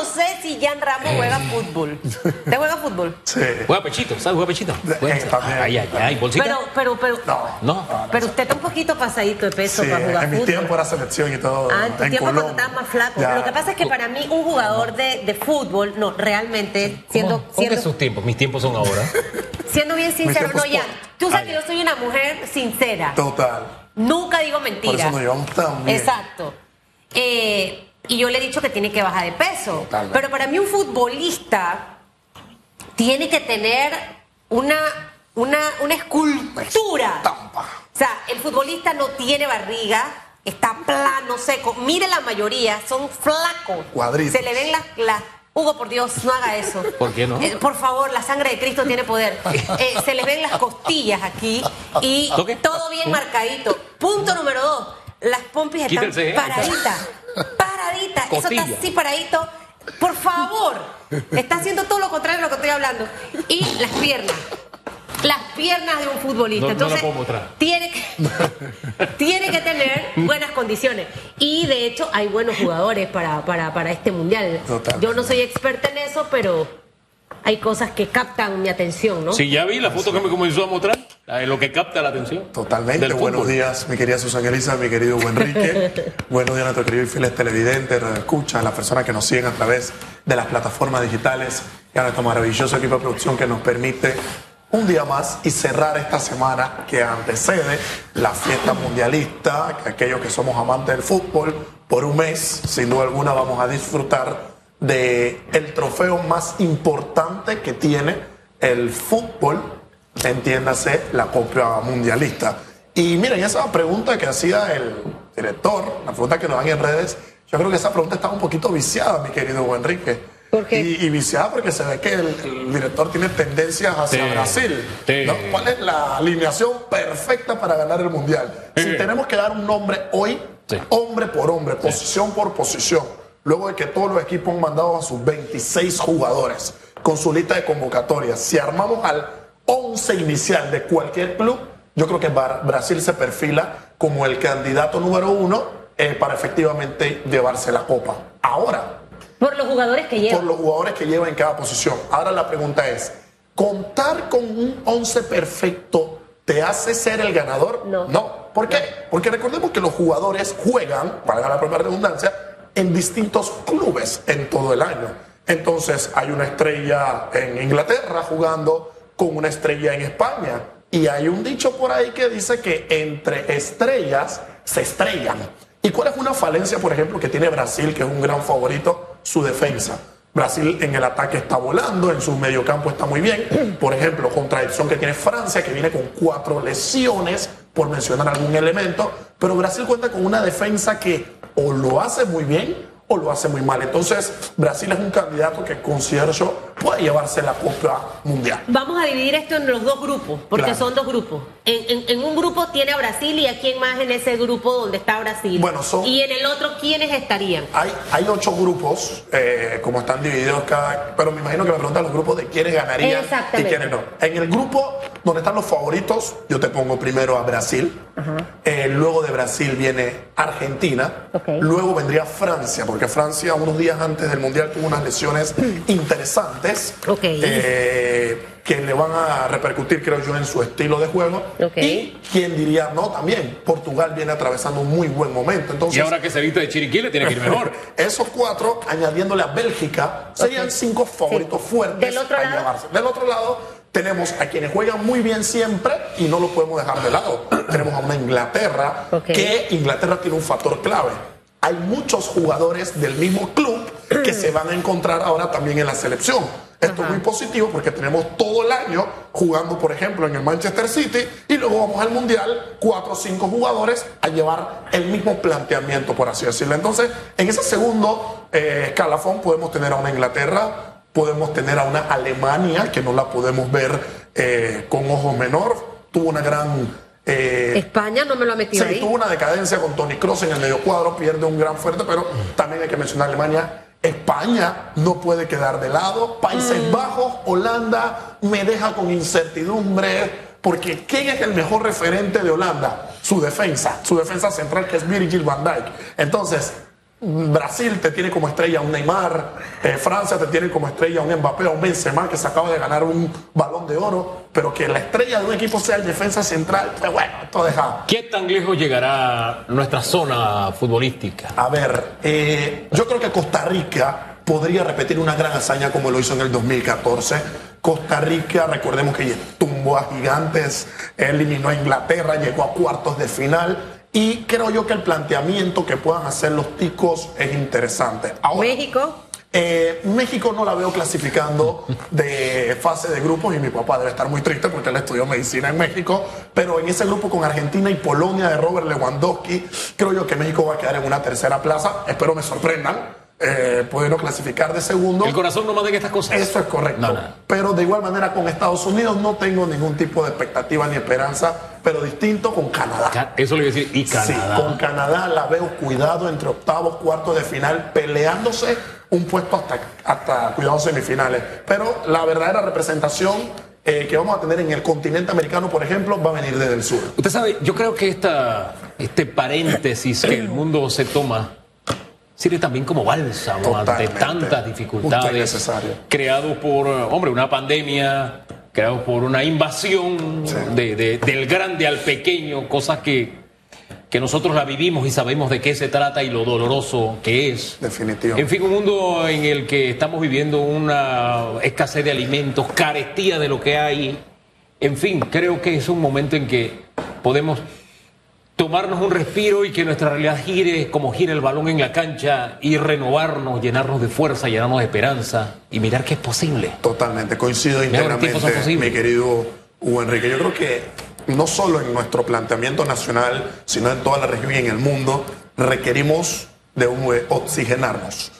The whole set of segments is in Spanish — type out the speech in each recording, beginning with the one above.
no sé si Jan Ramos juega fútbol. ¿Te juega fútbol? Sí. Juega pechito, ¿sabes? Juega pechito. Eh, también. Ay, ay, ay, bolsita. Pero, pero, pero. No. No. Pero usted está un poquito pasadito de peso Sí, para jugar en mi fútbol. tiempo era selección y todo. Ah, en tu en tiempo cuando estabas más flaco. Ya. Lo que pasa es que para mí un jugador de, de fútbol, no, realmente, siendo, ¿Cómo, cómo que siendo, sus tiempos? Mis tiempos son ahora. siendo bien sincero, no, ya. por- Tú sabes Ah, que yo soy una mujer sincera. Total. Nunca digo Por mentiras. eso nos llevamos tan bien. Exacto. Eh, y yo le he dicho que tiene que bajar de peso. Totalmente. Pero para mí un futbolista tiene que tener una, una, una escultura. Tampa. O sea, el futbolista no tiene barriga, está plano, seco. Mire la mayoría, son flacos. Cuadritos. Se le ven las... las- Hugo, por Dios, no haga eso. ¿Por qué no? Eh, por favor, la sangre de Cristo tiene poder. Eh, se les ven las costillas aquí y todo bien marcadito. Punto número dos. Las pompis están Quítense, ¿eh? Eso está así paradito. Por favor. Está haciendo todo lo contrario de lo que estoy hablando. Y las piernas. Las piernas de un futbolista. No- no la Entonces, puedo mostrar. tiene que, tiene que tener buenas condiciones. Y de hecho, hay buenos jugadores para, para, para este mundial. Total. Yo no soy experta en eso, pero hay cosas que captan mi atención, ¿no? Sí, ya vi la foto que me comenzó a mostrar. Lo que capta la atención. Totalmente. Buenos días, mi querida Susana Elisa, mi querido Enrique. Buenos días a nuestros queridos y fieles televidentes, escucha, las personas que nos siguen a través de las plataformas digitales y a nuestro maravilloso equipo de producción que nos permite un día más y cerrar esta semana que antecede la fiesta mundialista, que aquellos que somos amantes del fútbol, por un mes, sin duda alguna, vamos a disfrutar de el trofeo más importante que tiene el fútbol entiéndase la Copa Mundialista. Y miren, esa pregunta que hacía el director, la pregunta que nos dan en redes, yo creo que esa pregunta está un poquito viciada, mi querido Enrique. ¿Por qué? Y, y viciada porque se ve que el, el director tiene tendencias hacia Sí, Brasil. sí. ¿no? ¿Cuál es la alineación perfecta para ganar el Mundial? Si Sí. tenemos que dar un nombre hoy, Sí. hombre por hombre, posición por posición, luego de que todos los equipos han mandado a sus 26 jugadores con su lista de convocatorias, si armamos al 11 inicial de cualquier club, yo creo que Brasil se perfila como el candidato número uno eh, para efectivamente llevarse la copa. Ahora, Por los jugadores que por llevan. los jugadores que llevan en cada posición. Ahora la pregunta es, ¿contar con un 11 perfecto te hace ser el ganador? No. No. ¿Por qué? Porque recordemos que los jugadores juegan, para la propia redundancia, en distintos clubes en todo el año. Entonces hay una estrella en Inglaterra jugando con una estrella en España. Y hay un dicho por ahí que dice que entre estrellas se estrellan. ¿Y cuál es una falencia, por ejemplo, que tiene Brasil, que es un gran favorito? Su defensa. Brasil en el ataque está volando, en su mediocampo está muy bien. Por ejemplo, contradicción que tiene Francia, que viene con cuatro lesiones, por mencionar algún elemento. Pero Brasil cuenta con una defensa que o lo hace muy bien o lo hace muy mal. Entonces, Brasil es un candidato que considero yo puede llevarse la Copa Mundial. Vamos a dividir esto en los dos grupos, porque Claro. son dos grupos. En, en- en un grupo tiene a Brasil y a quién más en ese grupo donde está Brasil. Bueno, son- Y en el otro, ¿quiénes estarían? Hay, hay ocho grupos, eh, como están divididos cada. Pero me imagino que me preguntan los grupos de quiénes ganarían y quiénes no. En el grupo donde están los favoritos, yo te pongo primero a Brasil. Eh, luego de Brasil viene Argentina. Luego vendría Francia, porque Francia, unos días antes del Mundial, tuvo unas lesiones interesantes. Ok. eh, que le van a repercutir, creo yo, en su estilo de juego. Ok. Y quién diría no también. Portugal viene atravesando un muy buen momento. Entonces, Y ahora que se viste de chiriquí le tiene que ir mejor. esos cuatro, añadiéndole a Bélgica, serían Ok. cinco favoritos Sí. fuertes Del otro a lado. llevarse. Del otro lado, tenemos a quienes juegan muy bien siempre y no lo podemos dejar de lado. tenemos a una Inglaterra, Ok. que Inglaterra tiene un factor clave. Hay muchos jugadores del mismo club que se van a encontrar ahora también en la selección. Esto es muy positivo porque tenemos todo el año jugando, por ejemplo, en el Manchester City y luego vamos al Mundial, cuatro o cinco jugadores a llevar el mismo planteamiento, por así decirlo. Entonces, en ese segundo eh, escalafón podemos tener a una Inglaterra, podemos tener a una Alemania, que no la podemos ver eh, con ojo menor, tuvo una gran... eh, España no me lo ha metido Sí, ahí. tuvo una decadencia con Tony Cross en el medio cuadro, pierde un gran fuerte, pero también hay que mencionar Alemania. España no puede quedar de lado. Países Mm. Bajos, Holanda, me deja con incertidumbre, porque ¿quién es el mejor referente de Holanda? Su defensa, su defensa central que es Virgil van Dijk. Entonces, Brasil te tiene como estrella un Neymar, eh, Francia te tiene como estrella un Mbappé, un Benzema que se acaba de ganar un balón de oro, pero que la estrella de un equipo sea el defensa central, pues bueno, esto deja. ¿Qué tan lejos llegará nuestra zona futbolística? A ver, eh, yo creo que Costa Rica podría repetir una gran hazaña como lo hizo en el 2014. Costa Rica, recordemos que tumbó a gigantes, eliminó a Inglaterra, llegó a cuartos de final y creo yo que el planteamiento que puedan hacer los ticos es interesante. México. Eh, México no la veo clasificando de fase de grupos y mi papá debe estar muy triste porque él estudió medicina en México, pero en ese grupo con Argentina y Polonia de Robert Lewandowski, creo yo que México va a quedar en una tercera plaza. Espero me sorprendan eh, puede no clasificar de segundo. El corazón no manda en estas cosas. Eso es correcto. Pero de igual manera con Estados Unidos no tengo ningún tipo de expectativa ni esperanza, pero distinto con Canadá. Eso le iba a decir, y Canadá. Sí, con Canadá la veo cuidado entre octavos, cuartos de final, peleándose un puesto hasta, hasta cuidados semifinales. Pero la verdadera representación eh, que vamos a tener en el continente americano, por ejemplo, va a venir desde el sur. Usted sabe, yo creo que esta, este paréntesis que el mundo se toma sirve también como bálsamo ante tantas dificultades creado por, hombre, una pandemia, creado por una invasión del grande al pequeño, cosas que, que nosotros la vivimos y sabemos de qué se trata y lo doloroso que es. Definitivo. En fin, un mundo en el que estamos viviendo una escasez de alimentos, carestía de lo que hay. En fin, creo que es un momento en que podemos tomarnos un respiro y que nuestra realidad gire como gira el balón en la cancha y renovarnos, llenarnos de fuerza, llenarnos de esperanza y mirar que es posible. Totalmente, coincido íntegramente, mi querido Hugo Enrique. Yo creo que no solo en nuestro planteamiento nacional, sino en toda la región y en el mundo, requerimos de oxigenarnos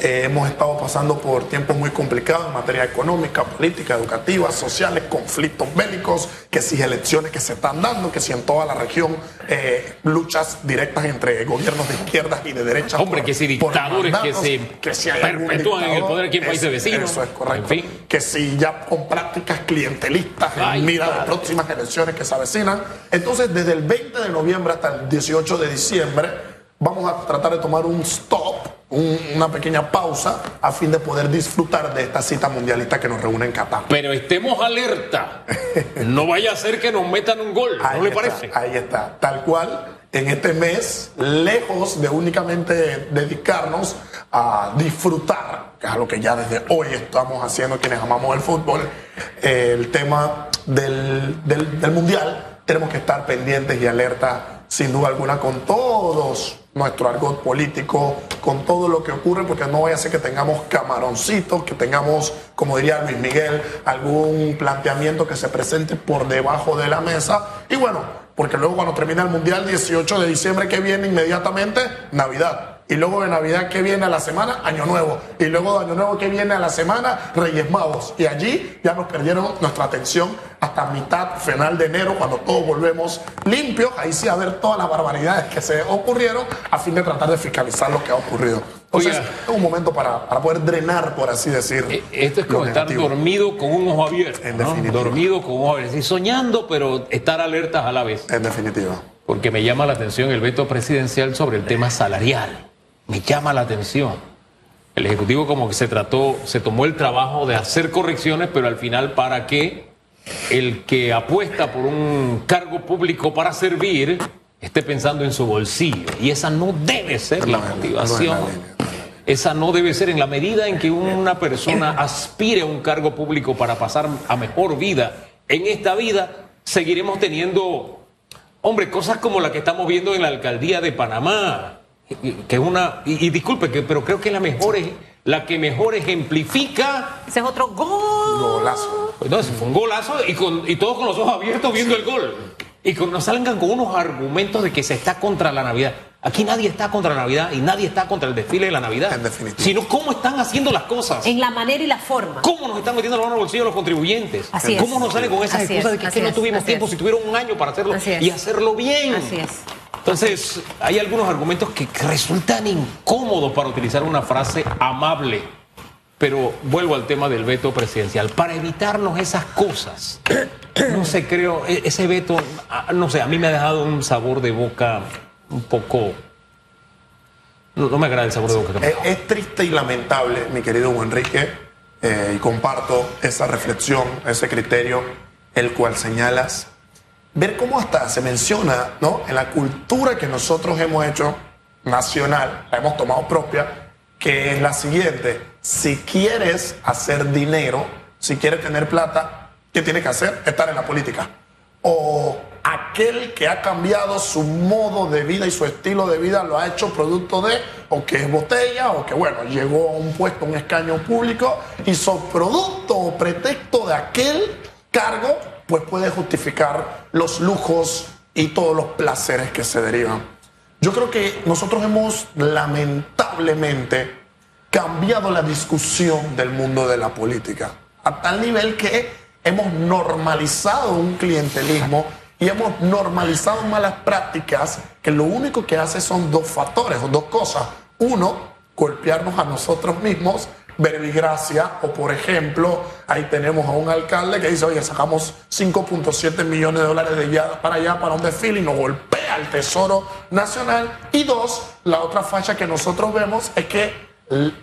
eh, hemos estado pasando por tiempos muy complicados en materia económica, política, educativa, sociales, conflictos bélicos, que si elecciones que se están dando, que si en toda la región eh, luchas directas entre gobiernos de izquierdas y de derechas. Hombre, que si dictadores que se que si perpetúan en el poder aquí en países vecinos. Eso es correcto. Que si ya con prácticas clientelistas en mira de próximas elecciones que se avecinan. Entonces, desde el 20 de noviembre hasta el 18 de diciembre, vamos a tratar de tomar un stop una pequeña pausa a fin de poder disfrutar de esta cita mundialista que nos reúne en Qatar. Pero estemos alerta. No vaya a ser que nos metan un gol, ¿no le parece? Ahí está, tal cual. En este mes, lejos de únicamente dedicarnos a disfrutar, que es algo que ya desde hoy estamos haciendo quienes amamos el fútbol, el tema del, del, del mundial, tenemos que estar pendientes y alertas, sin duda alguna, con todos nuestro argot político, con todo lo que ocurre, porque no vaya a ser que tengamos camaroncitos, que tengamos, como diría Luis Miguel, algún planteamiento que se presente por debajo de la mesa. Y bueno, porque luego cuando termina el Mundial, 18 de diciembre, que viene inmediatamente, Navidad. Y luego de Navidad que viene a la semana, Año Nuevo. Y luego de Año Nuevo que viene a la semana, Reyes Magos. Y allí ya nos perdieron nuestra atención hasta mitad, final de enero, cuando todos volvemos limpios. Ahí sí a ver todas las barbaridades que se ocurrieron a fin de tratar de fiscalizar lo que ha ocurrido. Entonces, es un momento para, para, poder drenar, por así decir. Eh, esto es como estar dormido con un ojo abierto. En definitiva. Dormido con un ojo abierto. soñando, pero estar alertas a la vez. En definitiva. Porque me llama la atención el veto presidencial sobre el tema salarial me llama la atención. El Ejecutivo como que se trató, se tomó el trabajo de hacer correcciones, pero al final para que el que apuesta por un cargo público para servir esté pensando en su bolsillo. Y esa no debe ser la motivación. esa no debe ser en la medida en que una persona aspire a un cargo público para pasar a mejor vida en esta vida, seguiremos teniendo, hombre, cosas como la que estamos viendo en la alcaldía de Panamá que una y, disculpe que pero creo que la mejor es la que mejor ejemplifica ese es otro gol golazo. No, fue un golazo y con y todos con los ojos abiertos viendo el gol. Y que nos salgan con unos argumentos de que se está contra la Navidad. Aquí nadie está contra la Navidad y nadie está contra el desfile de la Navidad en definitiva. sino cómo están haciendo las cosas. En la manera y la forma. Cómo nos están metiendo la mano en el bolsillo los contribuyentes. Así cómo nos salen con esas excusas de que, no tuvimos tiempo si tuvieron un año para hacerlo y hacerlo bien. Así es. Entonces, hay algunos argumentos que resultan incómodos para utilizar una frase amable. Pero vuelvo al tema del veto presidencial. Para evitarnos esas cosas, no sé, creo, e-, ese veto, no sé, a mí me ha dejado un sabor de boca un poco no, no me agrada el sabor de boca. Es, deja. es triste y lamentable, mi querido Enrique, eh, y comparto esa reflexión, ese criterio, el cual señalas, ver cómo hasta se menciona, ¿no? En la cultura que nosotros hemos hecho nacional, la hemos tomado propia, que es la siguiente: si quieres hacer dinero, si quieres tener plata, ¿qué tienes que hacer? Estar en la política. O aquel que ha cambiado su modo de vida y su estilo de vida lo ha hecho producto de, o que es botella, o que bueno, llegó a un puesto, un escaño público, hizo producto o pretexto de aquel cargo, pues puede justificar los lujos y todos los placeres que se derivan. Yo creo que nosotros hemos lamentablemente cambiado la discusión del mundo de la política a tal nivel que hemos normalizado un clientelismo y hemos normalizado malas prácticas que lo único que hace son dos factores o dos cosas. Uno, golpearnos a nosotros mismos, verbigracia, o por ejemplo, ahí tenemos a un alcalde que dice, oye, sacamos 5.7 millones de dólares de allá para allá para un desfile y nos golpea el Tesoro Nacional. Y dos, la otra facha que nosotros vemos es que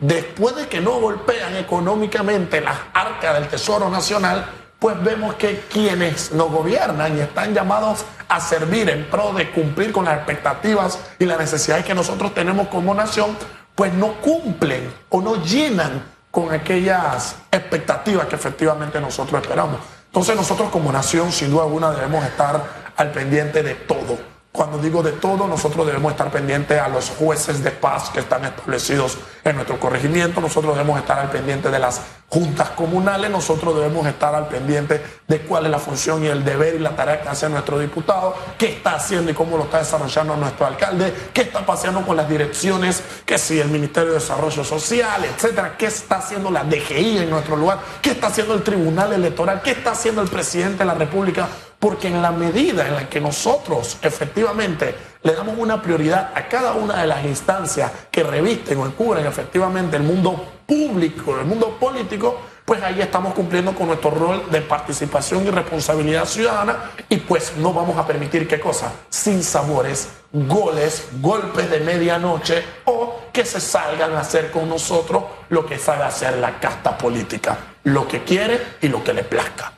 después de que no golpean económicamente las arcas del Tesoro Nacional, pues vemos que quienes nos gobiernan y están llamados a servir en pro de cumplir con las expectativas y las necesidades que nosotros tenemos como nación, pues no cumplen o no llenan con aquellas expectativas que efectivamente nosotros esperamos. Entonces nosotros como nación, sin duda alguna, debemos estar al pendiente de todo. Cuando digo de todo, nosotros debemos estar pendientes a los jueces de paz que están establecidos en nuestro corregimiento, nosotros debemos estar al pendiente de las juntas comunales, nosotros debemos estar al pendiente de cuál es la función y el deber y la tarea que hace nuestro diputado, qué está haciendo y cómo lo está desarrollando nuestro alcalde, qué está pasando con las direcciones, que si el Ministerio de Desarrollo Social, etcétera, qué está haciendo la DGI en nuestro lugar, qué está haciendo el Tribunal Electoral, qué está haciendo el presidente de la República, porque en la medida en la que nosotros efectivamente le damos una prioridad a cada una de las instancias que revisten o cubren efectivamente el mundo público, el mundo político, pues ahí estamos cumpliendo con nuestro rol de participación y responsabilidad ciudadana y pues no vamos a permitir qué cosa, sin sabores, goles, golpes de medianoche o que se salgan a hacer con nosotros lo que sabe hacer la casta política, lo que quiere y lo que le plazca.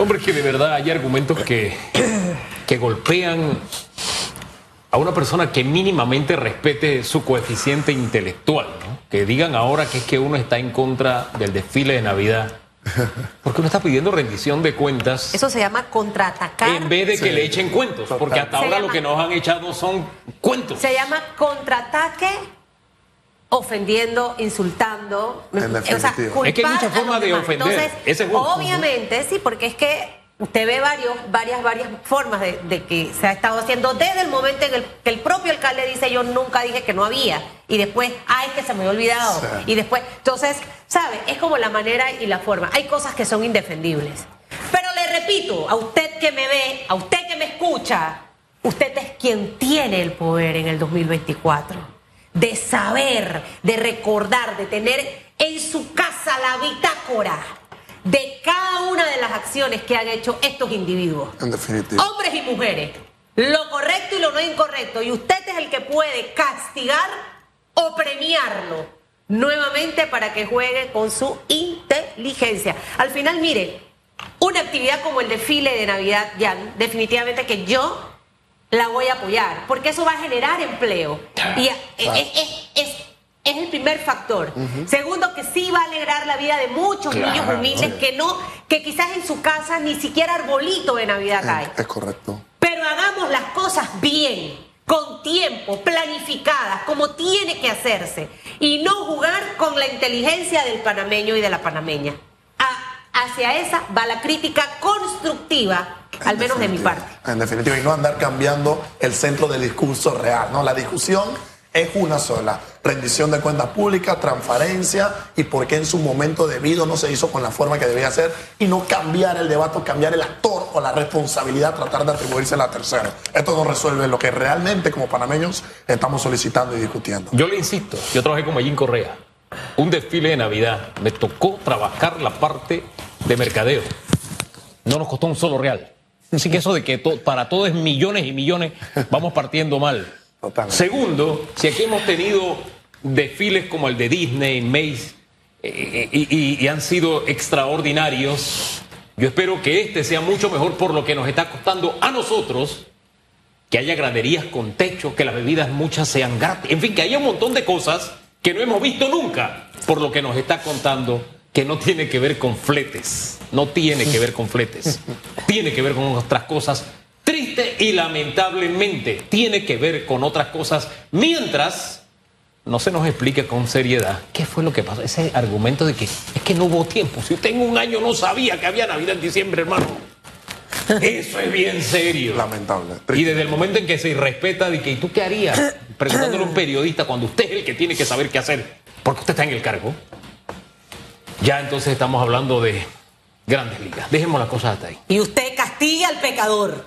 Hombre, que de verdad hay argumentos que, que golpean a una persona que mínimamente respete su coeficiente intelectual, ¿no? Que digan ahora que es que uno está en contra del desfile de Navidad. Porque uno está pidiendo rendición de cuentas Eso se llama contraatacar. en vez de que Sí. le echen cuentos. Porque hasta Se ahora lo que nos han echado son cuentos. Se llama contraataque ofendiendo, insultando. En o sea, Es que hay muchas formas de ofender. Entonces, Ese es uno. obviamente, sí, porque es que usted ve varios, varias, varias formas de, de que se ha estado haciendo desde el momento en el que el propio alcalde dice yo nunca dije que no había y después, ay, que se me había olvidado. Sí. Y después, entonces, ¿sabe? Es como la manera y la forma. Hay cosas que son indefendibles. Pero le repito, a usted que me ve, a usted que me escucha, usted es quien tiene el poder en el 2024 de saber, de recordar, de tener en su casa la bitácora de cada una de las acciones que han hecho estos individuos, En definitiva. hombres y mujeres, lo correcto y lo no incorrecto, y usted es el que puede castigar o premiarlo nuevamente para que juegue con su inteligencia. Al final, mire, una actividad como el desfile de Navidad, ya definitivamente que yo la voy a apoyar, porque eso va a generar empleo. Y es, es- es- es el primer factor. Segundo, que sí va a alegrar la vida de muchos Claro, niños humildes que no, que quizás en su casa ni siquiera arbolito de Navidad cae. Es correcto. Pero hagamos las cosas bien, con tiempo, planificadas, como tiene que hacerse. Y no jugar con la inteligencia del panameño y de la panameña. A- hacia esa va la crítica constructiva, al En menos de mi parte. En definitiva, y no andar cambiando el centro del discurso real, ¿no? La discusión es una sola, rendición de cuentas públicas, transparencia y por qué en su momento debido no se hizo con la forma que debía ser y no cambiar el debate, o cambiar el actor o la responsabilidad, tratar de atribuirse a la tercera. Esto no resuelve lo que realmente como panameños estamos solicitando y discutiendo. Yo le insisto, yo trabajé con Mayín Correa. Un desfile de Navidad. Me tocó trabajar la parte de mercadeo. No nos costó un solo real. Así que eso de que to- para todo es millones y millones, vamos partiendo mal. Totalmente. Segundo, si aquí hemos tenido desfiles como el de Disney, Mace, eh, y, y- y han sido extraordinarios, yo espero que este sea mucho mejor por lo que nos está costando a nosotros, que haya graderías con techo, que las bebidas muchas sean gratis, en fin, que haya un montón de cosas que no hemos visto nunca, por lo que nos está contando, que no tiene que ver con fletes, no tiene que ver con fletes, tiene que ver con otras cosas. Triste y lamentablemente tiene que ver con otras cosas, mientras no se nos explique con seriedad qué fue lo que pasó. Ese argumento de que es que no hubo tiempo. Si usted en un año no sabía que había Navidad en diciembre, hermano. Eso es bien serio. Lamentable. Y desde el momento en que se irrespeta de que, ¿y tú qué harías? Preguntándole a un periodista cuando usted es el que tiene que saber qué hacer, porque usted está en el cargo. Ya entonces estamos hablando de grandes ligas. Dejemos las cosas hasta ahí. Y usted castiga al pecador.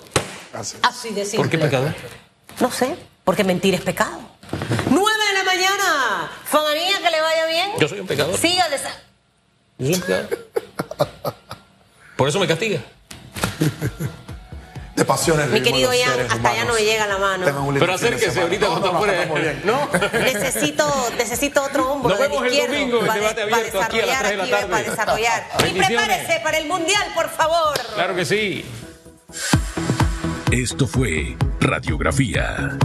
Así es. Así de simple. ¿Por qué pecador? No sé, porque mentir es pecado. ¡Nueve de la mañana! Fanganía, que le vaya bien. Yo soy un pecador. Siga de esa- Yo soy un pecador. Por eso me castiga. De pasiones Mi querido Ian, hasta allá humanos. no me llega la mano. Pero acérquese ahorita No, cuando no, no, fuera. estamos bien. ¿No? Necesito, necesito otro hombro Nos vemos el izquierdo domingo en para, debate para abierto aquí a las de la tarde. para desarrollar. Y prepárese para el mundial, por favor. Claro que sí. Esto fue Radiografía